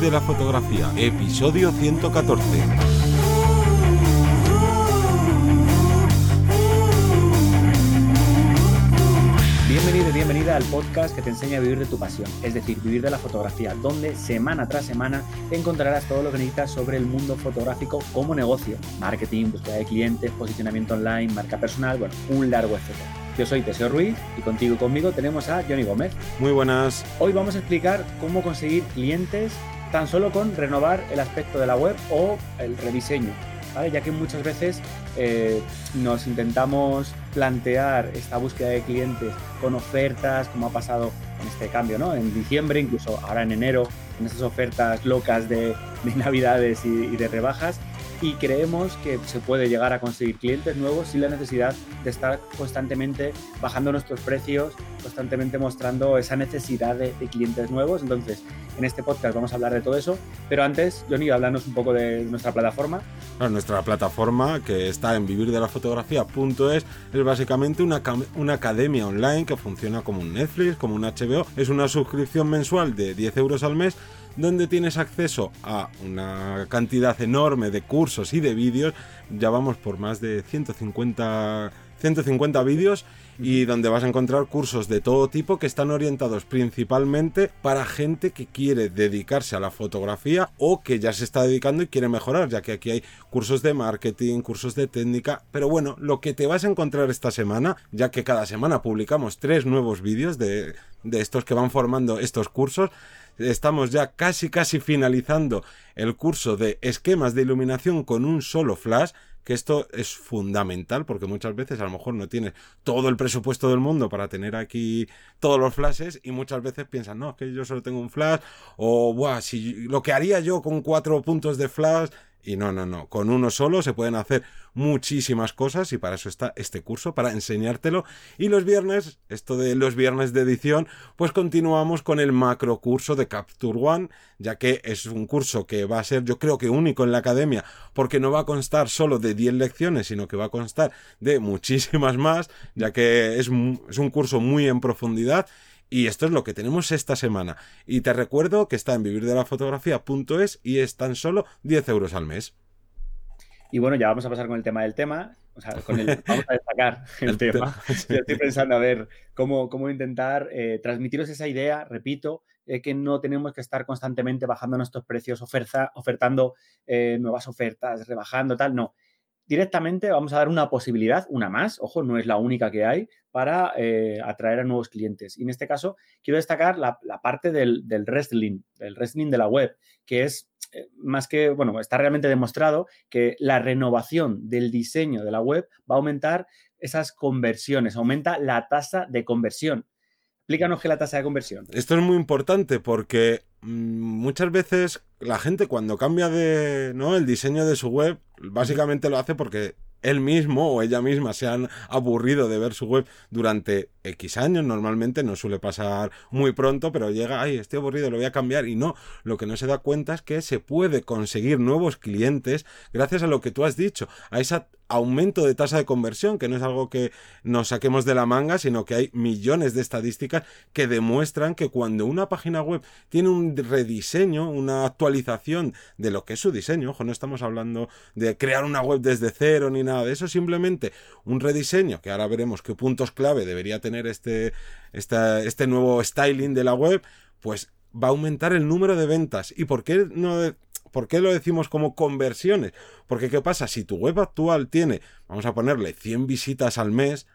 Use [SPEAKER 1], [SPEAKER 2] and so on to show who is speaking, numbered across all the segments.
[SPEAKER 1] De la Fotografía, episodio 114.
[SPEAKER 2] Bienvenido y bienvenida al podcast que te enseña a vivir de tu pasión, es decir, vivir de la fotografía, donde semana tras semana encontrarás todo lo que necesitas sobre el mundo fotográfico como negocio, marketing, búsqueda de clientes, posicionamiento online, marca personal, bueno, un largo etcétera. Yo soy Teseo Ruiz y contigo y conmigo tenemos a Johnny Gómez.
[SPEAKER 1] Muy buenas.
[SPEAKER 2] Hoy vamos a explicar cómo conseguir clientes tan solo con renovar el aspecto de la web o el rediseño, ¿vale? ya que muchas veces eh, nos intentamos plantear esta búsqueda de clientes con ofertas, como ha pasado en este cambio, ¿no? En diciembre, incluso ahora en enero, en estas ofertas locas de, navidades y de rebajas, y creemos que se puede llegar a conseguir clientes nuevos sin la necesidad de estar constantemente bajando nuestros precios, constantemente mostrando esa necesidad de, clientes nuevos. Entonces, en este podcast vamos a hablar de todo eso, pero antes, Johnny, hablarnos un poco de nuestra plataforma.
[SPEAKER 1] nuestra plataforma que está en vivirdelafotografía.es es básicamente una, una academia online que funciona como un Netflix, como un HBO. Es una suscripción mensual de 10 euros al mes donde tienes acceso a una cantidad enorme de cursos y de vídeos. Ya vamos por más de 150, 150 vídeos y donde vas a encontrar cursos de todo tipo que están orientados principalmente para gente que quiere dedicarse a la fotografía o que ya se está dedicando y quiere mejorar, ya que aquí hay cursos de marketing, cursos de técnica, pero bueno, lo que te vas a encontrar esta semana, ya que cada semana publicamos tres nuevos vídeos de, de estos que van formando estos cursos, estamos ya casi casi finalizando el curso de esquemas de iluminación con un solo flash, que esto es fundamental porque muchas veces a lo mejor no tienes todo el presupuesto del mundo para tener aquí todos los flashes y muchas veces piensan, no, es que yo solo tengo un flash o, buah, si lo que haría yo con cuatro puntos de flash y no, no, no. Con uno solo se pueden hacer muchísimas cosas y para eso está este curso, para enseñártelo. Y los viernes, esto de los viernes de edición, pues continuamos con el macro curso de Capture One, ya que es un curso que va a ser yo creo que único en la academia, porque no va a constar solo de 10 lecciones, sino que va a constar de muchísimas más, ya que es, es un curso muy en profundidad y esto es lo que tenemos esta semana. Y te recuerdo que está en vivirdelafotografía.es y es tan solo 10 euros al mes.
[SPEAKER 2] Y bueno, ya vamos a pasar con el tema del tema. O sea, con el, vamos a destacar el, tema. estoy pensando a ver cómo, cómo intentar eh, transmitiros esa idea, repito, que no tenemos que estar constantemente bajando nuestros precios, oferta, ofertando eh, nuevas ofertas, rebajando, tal. No, directamente vamos a dar una posibilidad, una más, ojo, no es la única que hay, para eh, atraer a nuevos clientes. Y en este caso, quiero destacar la, parte del, del, wrestling, del wrestling de la web, que es eh, más que, bueno, está realmente demostrado que la renovación del diseño de la web va a aumentar esas conversiones, aumenta la tasa de conversión. Explícanos qué es la tasa de conversión.
[SPEAKER 1] Esto es muy importante porque muchas veces la gente cuando cambia de ¿no? el diseño de su web, básicamente lo hace porque él mismo o ella misma se han aburrido de ver su web durante X años, normalmente no suele pasar muy pronto, pero llega, ay, estoy aburrido, lo voy a cambiar y no, lo que no se da cuenta es que se puede conseguir nuevos clientes gracias a lo que tú has dicho, a esa aumento de tasa de conversión, que no es algo que nos saquemos de la manga, sino que hay millones de estadísticas que demuestran que cuando una página web tiene un rediseño, una actualización de lo que es su diseño, ojo, no estamos hablando de crear una web desde cero ni nada de eso, simplemente un rediseño, que ahora veremos qué puntos clave debería tener este, este nuevo styling de la web, pues va a aumentar el número de ventas. ¿Y por qué no ¿Por qué lo decimos como conversiones? Porque ¿qué pasa? Si tu web actual tiene, vamos a ponerle 100 visitas al mes,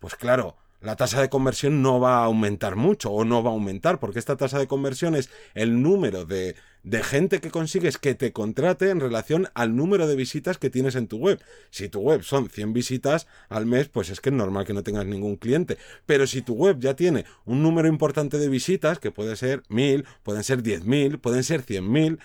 [SPEAKER 1] pues claro, la tasa de conversión no va a aumentar mucho o no va a aumentar, porque esta tasa de conversión es el número de, de, gente que consigues que te contrate en relación al número de visitas que tienes en tu web. Si tu web son 100 visitas al mes, pues es que es normal que no tengas ningún cliente. Pero si tu web ya tiene un número importante de visitas, que puede ser 1000, pueden ser 10.000, pueden ser 100.000,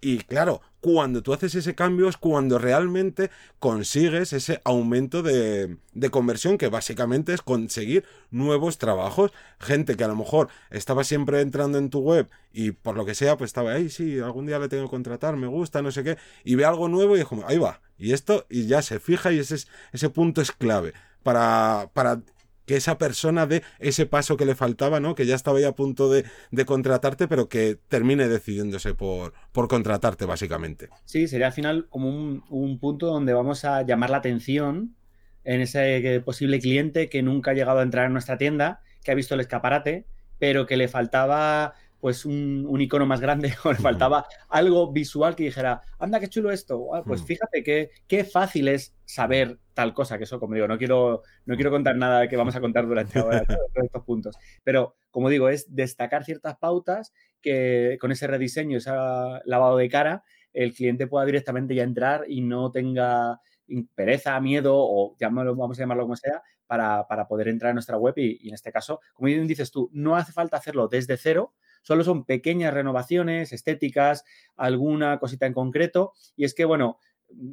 [SPEAKER 1] y claro, cuando tú haces ese cambio es cuando realmente consigues ese aumento de, de, conversión, que básicamente es conseguir nuevos trabajos. Gente que a lo mejor estaba siempre entrando en tu web y por lo que sea, pues estaba ahí, sí, algún día le tengo que contratar, me gusta, no sé qué, y ve algo nuevo y como, ahí va, y esto, y ya se fija y ese, ese punto es clave para, para que esa persona dé ese paso que le faltaba, ¿no? Que ya estaba ahí a punto de, contratarte, pero que termine decidiéndose por, por contratarte, básicamente.
[SPEAKER 2] Sí, sería al final como un, punto donde vamos a llamar la atención en ese posible cliente que nunca ha llegado a entrar en nuestra tienda, que ha visto el escaparate, pero que le faltaba pues un, icono más grande o le faltaba algo visual que dijera, anda, qué chulo esto. Ah, pues fíjate que, qué fácil es saber tal cosa, que eso, como digo, no quiero, no quiero contar nada que vamos a contar durante ahora, todos estos puntos. Pero, como digo, es destacar ciertas pautas que con ese rediseño, ese lavado de cara, el cliente pueda directamente ya entrar y no tenga pereza, miedo o vamos a llamarlo como sea, para, poder entrar en nuestra web y, y, en este caso, como bien dices tú, no hace falta hacerlo desde cero, Solo son pequeñas renovaciones estéticas, alguna cosita en concreto. Y es que, bueno,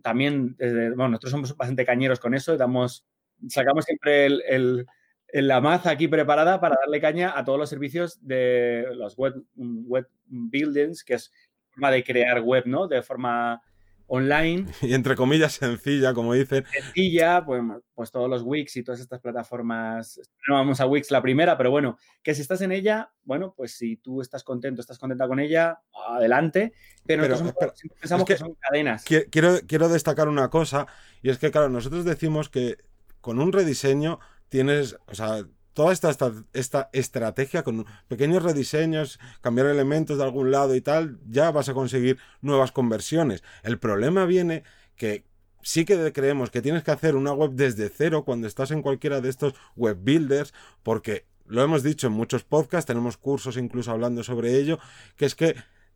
[SPEAKER 2] también, bueno, nosotros somos bastante cañeros con eso, damos, sacamos siempre el, la maza aquí preparada para darle caña a todos los servicios de los web, web buildings, que es forma de crear web, ¿no? De forma online.
[SPEAKER 1] Y entre comillas sencilla, como dicen.
[SPEAKER 2] Sencilla, pues, pues todos los Wix y todas estas plataformas. No vamos a Wix la primera, pero bueno, que si estás en ella, bueno, pues si tú estás contento, estás contenta con ella, adelante. Pero, nosotros pensamos que, son cadenas.
[SPEAKER 1] Quiero, quiero destacar una cosa, y es que, claro, nosotros decimos que con un rediseño tienes, o sea, toda esta, esta, estrategia con pequeños rediseños, cambiar elementos de algún lado y tal, ya vas a conseguir nuevas conversiones. El problema viene que sí que creemos que tienes que hacer una web desde cero cuando estás en cualquiera de estos web builders, porque lo hemos dicho en muchos podcasts, tenemos cursos incluso hablando sobre ello, que es que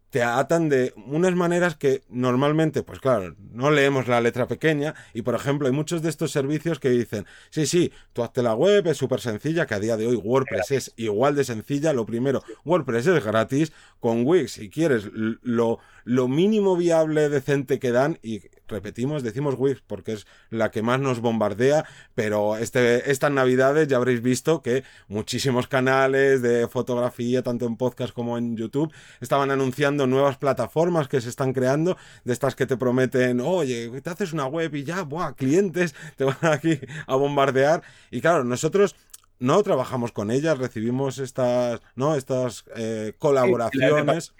[SPEAKER 1] te atan de unas maneras que normalmente, pues claro, no leemos la letra pequeña y por ejemplo hay muchos de estos servicios que dicen, sí, sí, tú hazte la web, es súper sencilla, que a día de hoy WordPress es igual de sencilla, lo primero, WordPress es gratis, con Wix si quieres lo, lo mínimo viable decente que dan y repetimos, decimos Wix porque es la que más nos bombardea, pero este, estas navidades ya habréis visto que muchísimos canales de fotografía, tanto en podcast como en YouTube, estaban anunciando nuevas plataformas que se están creando, de estas que te prometen, oye, te haces una web y ya, buah, clientes te van aquí a bombardear. Y claro, nosotros no trabajamos con ellas, recibimos estas, ¿no? estas eh, colaboraciones.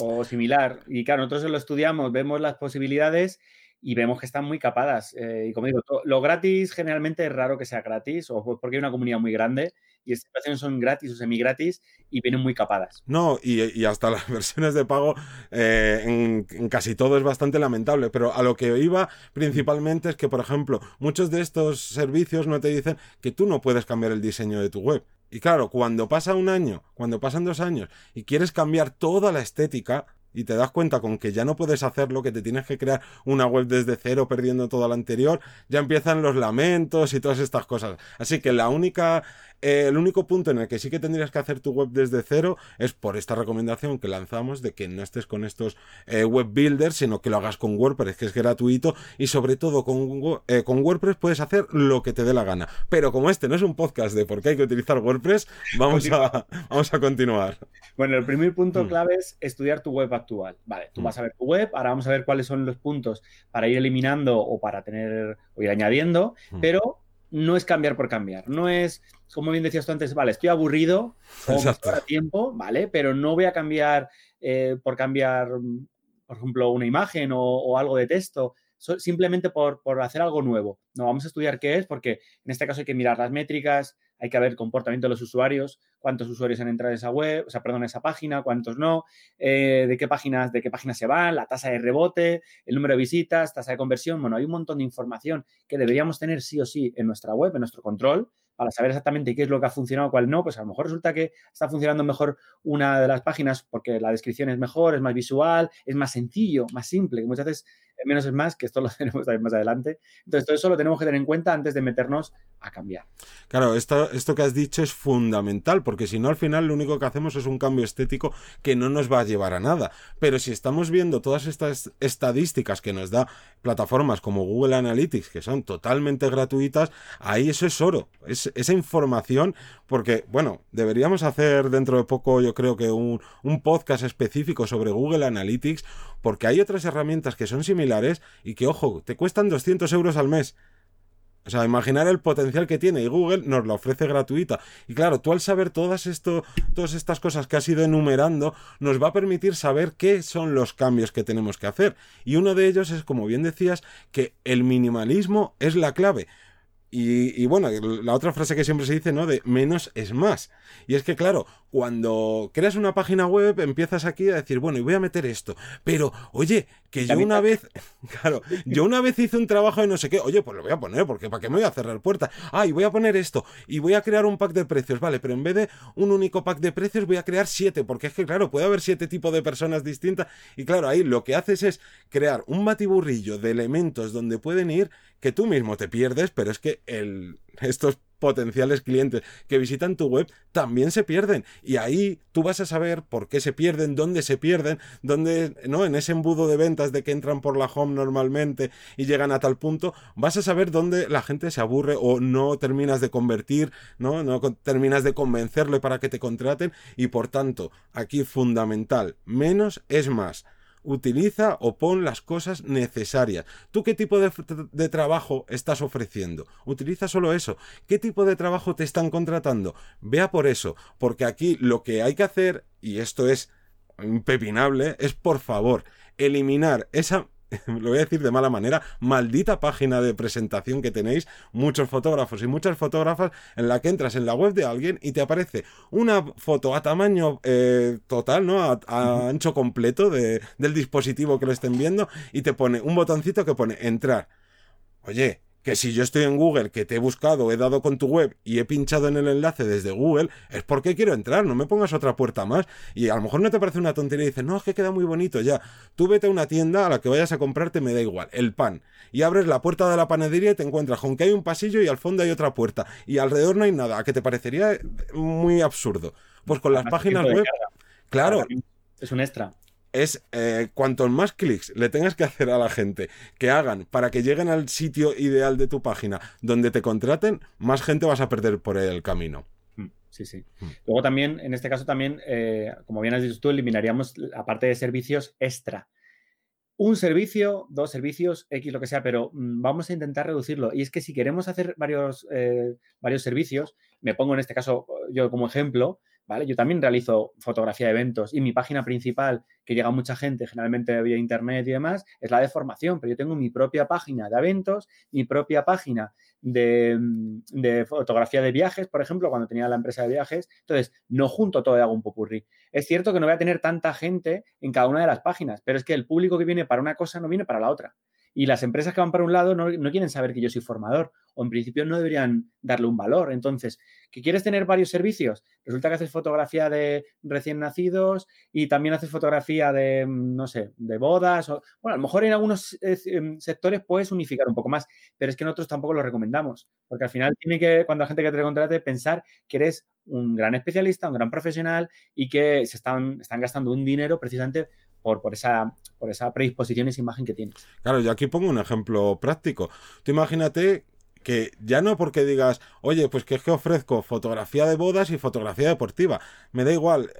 [SPEAKER 2] O similar. Y claro, nosotros lo estudiamos, vemos las posibilidades y vemos que están muy capadas. Eh, y como digo, lo gratis generalmente es raro que sea gratis, o porque hay una comunidad muy grande y estas versiones son gratis o semi gratis y vienen muy capadas.
[SPEAKER 1] No, y, hasta las versiones de pago eh, en, casi todo es bastante lamentable, pero a lo que iba principalmente es que, por ejemplo, muchos de estos servicios no te dicen que tú no puedes cambiar el diseño de tu web. Y claro, cuando pasa un año, cuando pasan dos años y quieres cambiar toda la estética, y te das cuenta con que ya no puedes hacerlo, que te tienes que crear una web desde cero perdiendo todo lo anterior, ya empiezan los lamentos y todas estas cosas. Así que la única el único punto en el que sí que tendrías que hacer tu web desde cero es por esta recomendación que lanzamos de que no estés con estos eh, web builders, sino que lo hagas con WordPress, que es gratuito, y sobre todo con, eh, con WordPress puedes hacer lo que te dé la gana. Pero como este no es un podcast de por qué hay que utilizar WordPress, vamos, a, vamos a continuar.
[SPEAKER 2] Bueno, el primer punto mm. clave es estudiar tu web actual. Vale, tú mm. vas a ver tu web, ahora vamos a ver cuáles son los puntos para ir eliminando o para tener o ir añadiendo, mm. pero no es cambiar por cambiar, no es, como bien decías tú antes, vale, estoy aburrido o tiempo, vale, pero no voy a cambiar eh, por cambiar, por ejemplo, una imagen o, algo de texto, simplemente por, por, hacer algo nuevo. No, vamos a estudiar qué es, porque en este caso hay que mirar las métricas, hay que ver el comportamiento de los usuarios, cuántos usuarios han entrado en esa web, o sea, perdón, esa página, cuántos no, eh, de qué páginas, de qué páginas se van, la tasa de rebote, el número de visitas, tasa de conversión. Bueno, hay un montón de información que deberíamos tener sí o sí en nuestra web, en nuestro control, para saber exactamente qué es lo que ha funcionado, cuál no, pues a lo mejor resulta que está funcionando mejor una de las páginas porque la descripción es mejor, es más visual, es más sencillo, más simple, que muchas veces menos es más, que esto lo tenemos también más adelante. Entonces, todo eso lo tenemos que tener en cuenta antes de meternos a cambiar.
[SPEAKER 1] Claro, esto, esto que has dicho es fundamental, porque si no, al final lo único que hacemos es un cambio estético que no nos va a llevar a nada. Pero si estamos viendo todas estas estadísticas que nos da plataformas como Google Analytics, que son totalmente gratuitas, ahí eso es oro. Es, esa información, porque, bueno, deberíamos hacer dentro de poco, yo creo que un, un podcast específico sobre Google Analytics, porque hay otras herramientas que son similares y que, ojo, te cuestan 200 euros al mes. O sea, imaginar el potencial que tiene y Google nos la ofrece gratuita. Y claro, tú al saber todas, esto, todas estas cosas que has ido enumerando, nos va a permitir saber qué son los cambios que tenemos que hacer. Y uno de ellos es, como bien decías, que el minimalismo es la clave. Y, bueno, la otra frase que siempre se dice, ¿no? De menos es más. Y es que, claro, cuando creas una página web, empiezas aquí a decir, bueno, y voy a meter esto. Pero, oye, que yo una vez, claro, yo una vez hice un trabajo de no sé qué, oye, pues lo voy a poner, porque ¿para qué me voy a cerrar puertas? Ah, y voy a poner esto, y voy a crear un pack de precios, vale, pero en vez de un único pack de precios, voy a crear siete, porque es que, claro, puede haber siete tipos de personas distintas. Y claro, ahí lo que haces es crear un batiburrillo de elementos donde pueden ir que tú mismo te pierdes, pero es que el, estos potenciales clientes que visitan tu web también se pierden y ahí tú vas a saber por qué se pierden, dónde se pierden, dónde, ¿no? En ese embudo de ventas de que entran por la home normalmente y llegan a tal punto, vas a saber dónde la gente se aburre o no terminas de convertir, ¿no? No terminas de convencerle para que te contraten y por tanto, aquí fundamental, menos es más utiliza o pon las cosas necesarias. ¿Tú qué tipo de, trabajo estás ofreciendo? Utiliza solo eso. ¿Qué tipo de trabajo te están contratando? Vea por eso, porque aquí lo que hay que hacer, y esto es impepinable, es por favor eliminar esa lo voy a decir de mala manera, maldita página de presentación que tenéis muchos fotógrafos y muchas fotógrafas en la que entras en la web de alguien y te aparece una foto a tamaño eh, total, ¿no? A, ancho completo de, del dispositivo que lo estén viendo y te pone un botoncito que pone entrar. Oye, que si yo estoy en Google, que te he buscado, he dado con tu web y he pinchado en el enlace desde Google, es porque quiero entrar, no me pongas otra puerta más. Y a lo mejor no te parece una tontería y dices, no, es que queda muy bonito ya. Tú vete a una tienda a la que vayas a comprarte, me da igual, el pan. Y abres la puerta de la panadería y te encuentras con que hay un pasillo y al fondo hay otra puerta. Y alrededor no hay nada, a que te parecería muy absurdo. Pues con las páginas web... Claro.
[SPEAKER 2] Es un extra
[SPEAKER 1] es eh, cuantos más clics le tengas que hacer a la gente que hagan para que lleguen al sitio ideal de tu página donde te contraten, más gente vas a perder por el camino.
[SPEAKER 2] Mm, sí, sí. Mm. Luego también, en este caso también, eh, como bien has dicho tú, eliminaríamos la parte de servicios extra. Un servicio, dos servicios, X, lo que sea, pero mm, vamos a intentar reducirlo. Y es que si queremos hacer varios, eh, varios servicios, me pongo en este caso yo como ejemplo, ¿vale? Yo también realizo fotografía de eventos y mi página principal, que llega a mucha gente, generalmente vía internet y demás, es la de formación, pero yo tengo mi propia página de eventos, mi propia página de, de, fotografía de viajes, por ejemplo, cuando tenía la empresa de viajes. Entonces, no junto todo y hago un popurrí. Es cierto que no voy a tener tanta gente en cada una de las páginas, pero es que el público que viene para una cosa no viene para la otra. Y las empresas que van para un lado no, quieren saber que yo soy formador o en principio no deberían darle un valor. Entonces, ¿que quieres tener varios servicios? Resulta que haces fotografía de recién nacidos y también haces fotografía de, mm, no sé, de bodas. O, bueno, a lo mejor en algunos eh, em, sectores puedes unificar un poco más, pero es que en otros tampoco lo recomendamos. Porque al final tiene que, cuando la gente que te contrate, pensar que eres un gran especialista, un gran profesional y que se están, están gastando un dinero precisamente por, por, esa, por esa predisposición, esa imagen que tienes.
[SPEAKER 1] Claro, yo aquí pongo un ejemplo práctico. Tú imagínate que ya no porque digas, oye, pues que es que ofrezco fotografía de bodas y fotografía deportiva. Me da igual,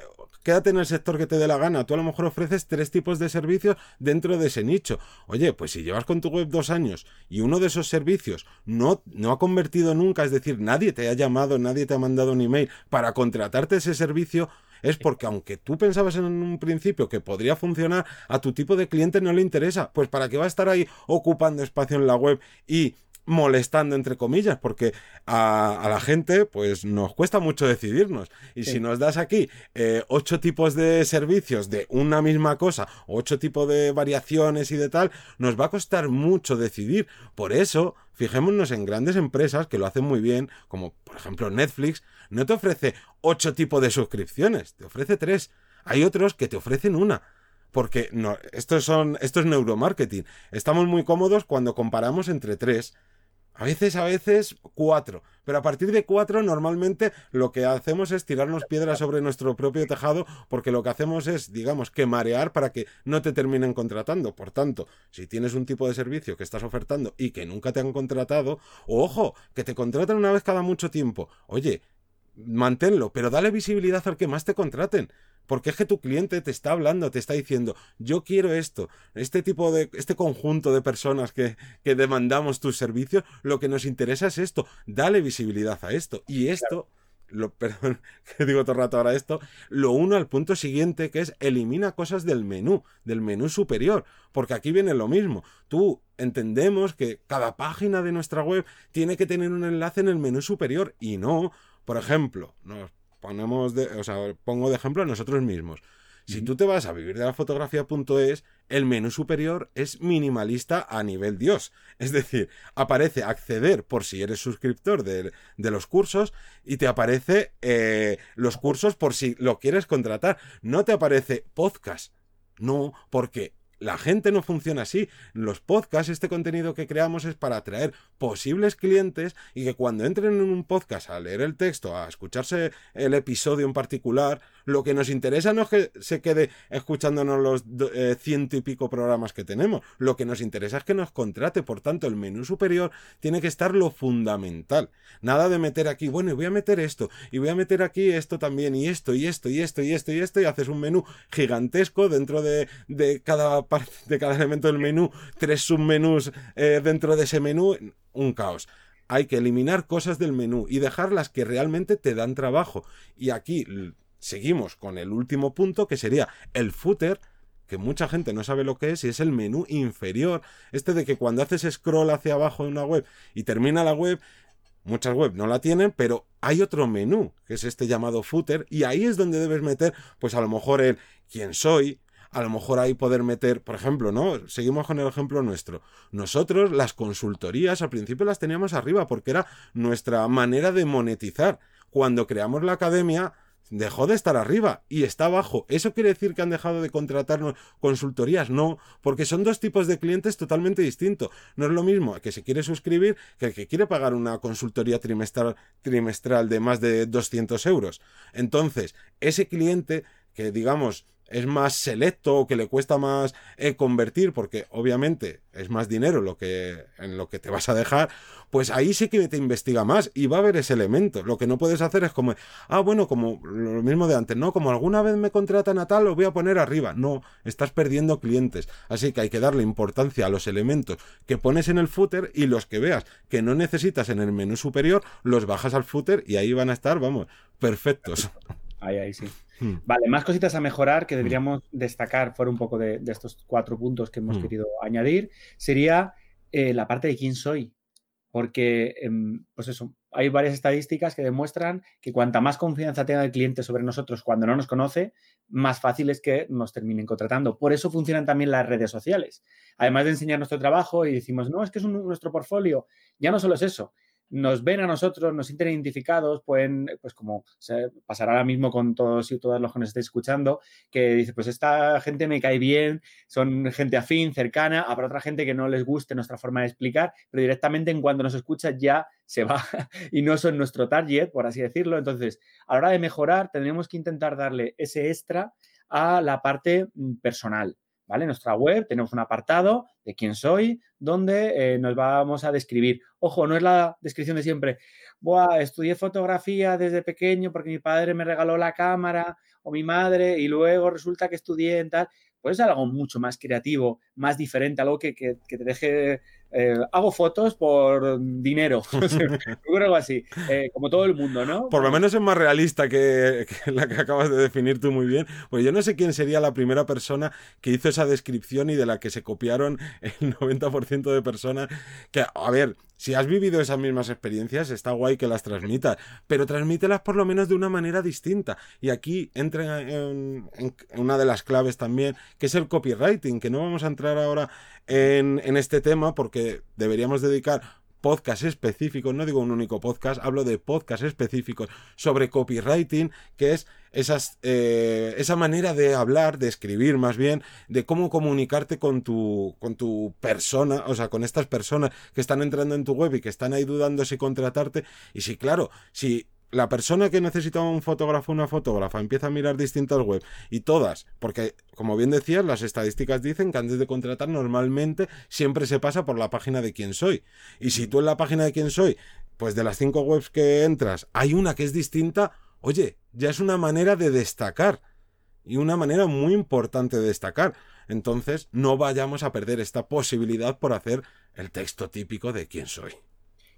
[SPEAKER 1] quédate en el sector que te dé la gana. Tú a lo mejor ofreces tres tipos de servicios dentro de ese nicho. Oye, pues si llevas con tu web dos años y uno de esos servicios no, no ha convertido nunca, es decir, nadie te ha llamado, nadie te ha mandado un email para contratarte ese servicio, es porque aunque tú pensabas en un principio que podría funcionar, a tu tipo de cliente no le interesa. Pues para qué va a estar ahí ocupando espacio en la web y molestando entre comillas, porque a, la gente pues nos cuesta mucho decidirnos. Y si nos das aquí eh, ocho tipos de servicios de una misma cosa, ocho tipos de variaciones y de tal, nos va a costar mucho decidir. Por eso, fijémonos en grandes empresas que lo hacen muy bien, como por ejemplo Netflix, no te ofrece ocho tipos de suscripciones, te ofrece tres. Hay otros que te ofrecen una. Porque no, son, esto es neuromarketing. Estamos muy cómodos cuando comparamos entre tres. A veces, a veces, cuatro. Pero a partir de cuatro, normalmente lo que hacemos es tirarnos piedras sobre nuestro propio tejado, porque lo que hacemos es, digamos, que marear para que no te terminen contratando. Por tanto, si tienes un tipo de servicio que estás ofertando y que nunca te han contratado, ojo, que te contratan una vez cada mucho tiempo. Oye, manténlo, pero dale visibilidad al que más te contraten. Porque es que tu cliente te está hablando, te está diciendo, yo quiero esto, este tipo de, este conjunto de personas que, que demandamos tus servicios, lo que nos interesa es esto, dale visibilidad a esto. Y esto, lo, perdón, que digo todo el rato ahora esto, lo uno al punto siguiente que es elimina cosas del menú, del menú superior, porque aquí viene lo mismo. Tú entendemos que cada página de nuestra web tiene que tener un enlace en el menú superior y no, por ejemplo, nos ponemos de, o sea, pongo de ejemplo a nosotros mismos. Si tú te vas a vivir de la fotografía.es, el menú superior es minimalista a nivel Dios. Es decir, aparece acceder por si eres suscriptor de, los cursos y te aparece eh, los cursos por si lo quieres contratar. No te aparece podcast. No, porque la gente no funciona así. Los podcasts, este contenido que creamos es para atraer posibles clientes y que cuando entren en un podcast a leer el texto, a escucharse el episodio en particular, lo que nos interesa no es que se quede escuchándonos los eh, ciento y pico programas que tenemos. Lo que nos interesa es que nos contrate. Por tanto, el menú superior tiene que estar lo fundamental. Nada de meter aquí, bueno, y voy a meter esto, y voy a meter aquí esto también, y esto, y esto, y esto, y esto, y esto, y haces un menú gigantesco dentro de, de cada parte, de cada elemento del menú, tres submenús eh, dentro de ese menú, un caos hay que eliminar cosas del menú y dejar las que realmente te dan trabajo. Y aquí seguimos con el último punto que sería el footer que mucha gente no sabe lo que es y es el menú inferior. Este de que cuando haces scroll hacia abajo de una web y termina la web, muchas webs no la tienen, pero hay otro menú, que es este llamado footer, y ahí es donde debes meter, pues a lo mejor el quién soy, a lo mejor ahí poder meter, por ejemplo, ¿no? Seguimos con el ejemplo nuestro. Nosotros las consultorías al principio las teníamos arriba porque era nuestra manera de monetizar. Cuando creamos la academia, dejó de estar arriba y está abajo. ¿Eso quiere decir que han dejado de contratarnos consultorías? No, porque son dos tipos de clientes totalmente distintos. No es lo mismo que se quiere suscribir que el que quiere pagar una consultoría trimestral, trimestral de más de 200 euros. Entonces, ese cliente que digamos es más selecto que le cuesta más eh, convertir, porque obviamente es más dinero lo que, en lo que te vas a dejar, pues ahí sí que te investiga más y va a haber ese elemento. Lo que no puedes hacer es como, ah, bueno, como lo mismo de antes, no, como alguna vez me contratan a tal, lo voy a poner arriba. No, estás perdiendo clientes. Así que hay que darle importancia a los elementos que pones en el footer y los que veas que no necesitas en el menú superior, los bajas al footer y ahí van a estar, vamos, perfectos.
[SPEAKER 2] Ahí, ahí sí. Hmm. Vale, más cositas a mejorar que hmm. deberíamos destacar fuera un poco de, estos cuatro puntos que hemos hmm. querido añadir, sería eh, la parte de quién soy. Porque, em, pues eso, hay varias estadísticas que demuestran que cuanta más confianza tenga el cliente sobre nosotros cuando no nos conoce, más fácil es que nos terminen contratando. Por eso funcionan también las redes sociales. Además de enseñar nuestro trabajo y decimos, no, es que es nuestro portfolio, ya no solo es eso, nos ven a nosotros, nos sienten identificados, pueden, pues como se pasará ahora mismo con todos y todas los que nos estéis escuchando, que dice, pues esta gente me cae bien, son gente afín, cercana, habrá otra gente que no les guste nuestra forma de explicar, pero directamente en cuanto nos escucha ya se va y no son nuestro target, por así decirlo. Entonces, a la hora de mejorar, tendremos que intentar darle ese extra a la parte mm, personal. ¿Vale? En nuestra web tenemos un apartado de quién soy, donde eh, nos vamos a describir. Ojo, no es la descripción de siempre. Buah, estudié fotografía desde pequeño porque mi padre me regaló la cámara o mi madre y luego resulta que estudié en tal. Pues es algo mucho más creativo, más diferente, algo que, que te deje eh, hago fotos por dinero, algo así, eh, como todo el mundo, ¿no?
[SPEAKER 1] Por lo menos es más realista que, la que acabas de definir tú muy bien, pues yo no sé quién sería la primera persona que hizo esa descripción y de la que se copiaron el 90% de personas, que, a ver, si has vivido esas mismas experiencias, está guay que las transmitas, pero transmítelas por lo menos de una manera distinta. Y aquí entra en, una de las claves también, que es el copywriting, que no vamos a entrar ahora en, en este tema porque deberíamos dedicar podcast específicos, no digo un único podcast, hablo de podcast específicos sobre copywriting, que es esas, eh, esa manera de hablar, de escribir más bien, de cómo comunicarte con tu, con tu persona, o sea, con estas personas que están entrando en tu web y que están ahí dudando si contratarte. Y si, claro, si la persona que necesita un fotógrafo una fotógrafa empieza a mirar distintas webs y todas, porque como bien decías, las estadísticas dicen que antes de contratar normalmente siempre se pasa por la página de quién soy. Y si tú en la página de quién soy pues de las cinco webs que entras, hay una que es distinta, oye, ya es una manera de destacar. Y una manera muy importante de destacar. Entonces, no vayamos a perder esta posibilidad por hacer el texto típico de quién soy.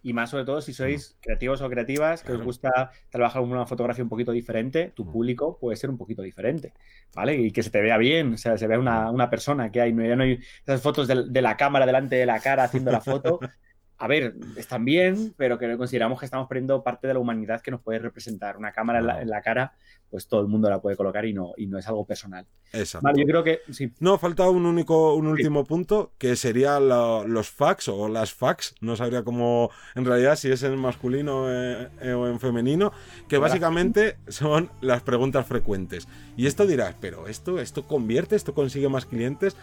[SPEAKER 2] Y más sobre todo si sois creativos o creativas, que os gusta trabajar con una fotografía un poquito diferente, tu público puede ser un poquito diferente, ¿vale? Y que se te vea bien, o sea, se vea una, persona que hay, ya no hay esas fotos de, de la cámara delante de la cara haciendo la foto, a ver, están bien, pero que consideramos que estamos perdiendo parte de la humanidad que nos puede representar. Una cámara en la, cara, pues todo el mundo la puede colocar y no, y no es algo personal.
[SPEAKER 1] Exacto.
[SPEAKER 2] Vale, yo creo que sí.
[SPEAKER 1] No, falta un único, un último punto, que sería los fax o las fax. No sabría cómo, en realidad, si es en masculino eh, eh, o en femenino, que básicamente son las preguntas frecuentes. Y esto dirás, pero esto, esto convierte, esto consigue más clientes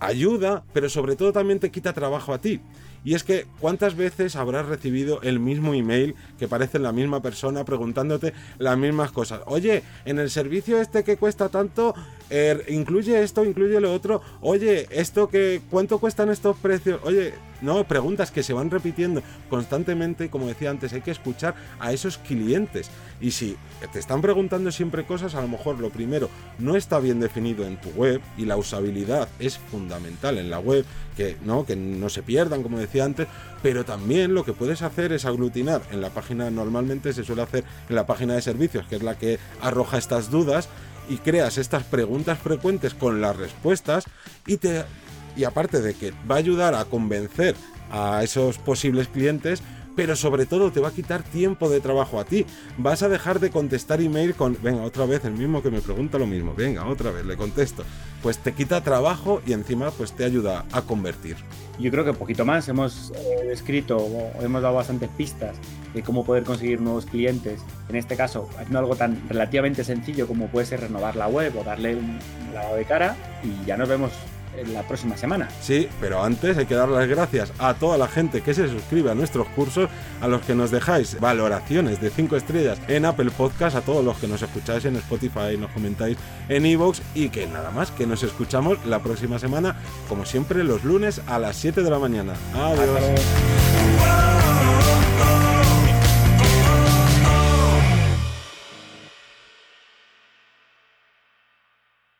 [SPEAKER 1] ayuda, pero sobre todo también te quita trabajo a ti. Y es que, ¿cuántas veces habrás recibido el mismo email que parece la misma persona preguntándote las mismas cosas? Oye, en el servicio este que cuesta tanto, er, incluye esto, incluye lo otro. Oye, esto que, ¿cuánto cuestan estos precios? Oye, no, preguntas que se van repitiendo constantemente. Como decía antes, hay que escuchar a esos clientes. Y si te están preguntando siempre cosas, a lo mejor lo primero no está bien definido en tu web y la usabilidad es fundamental en la web, que no, que no se pierdan, como decía antes, pero también lo que puedes hacer es aglutinar en la página, normalmente se suele hacer en la página de servicios, que es la que arroja estas dudas, y creas estas preguntas frecuentes con las respuestas y te y aparte de que va a ayudar a convencer a esos posibles clientes pero sobre todo te va a quitar tiempo de trabajo a ti. Vas a dejar de contestar email con, venga, otra vez el mismo que me pregunta lo mismo, venga, otra vez le contesto. Pues te quita trabajo y encima pues te ayuda a convertir.
[SPEAKER 2] Yo creo que poquito más hemos eh, escrito o hemos dado bastantes pistas de cómo poder conseguir nuevos clientes. En este caso, haciendo algo tan relativamente sencillo como puede ser renovar la web o darle un lavado de cara y ya nos vemos en la próxima semana.
[SPEAKER 1] Sí, pero antes hay que dar las gracias a toda la gente que se suscribe a nuestros cursos, a los que nos dejáis valoraciones de 5 estrellas en Apple Podcast, a todos los que nos escucháis en Spotify, nos comentáis en Evox y que nada más, que nos escuchamos la próxima semana, como siempre, los lunes a las 7 de la mañana. Adiós.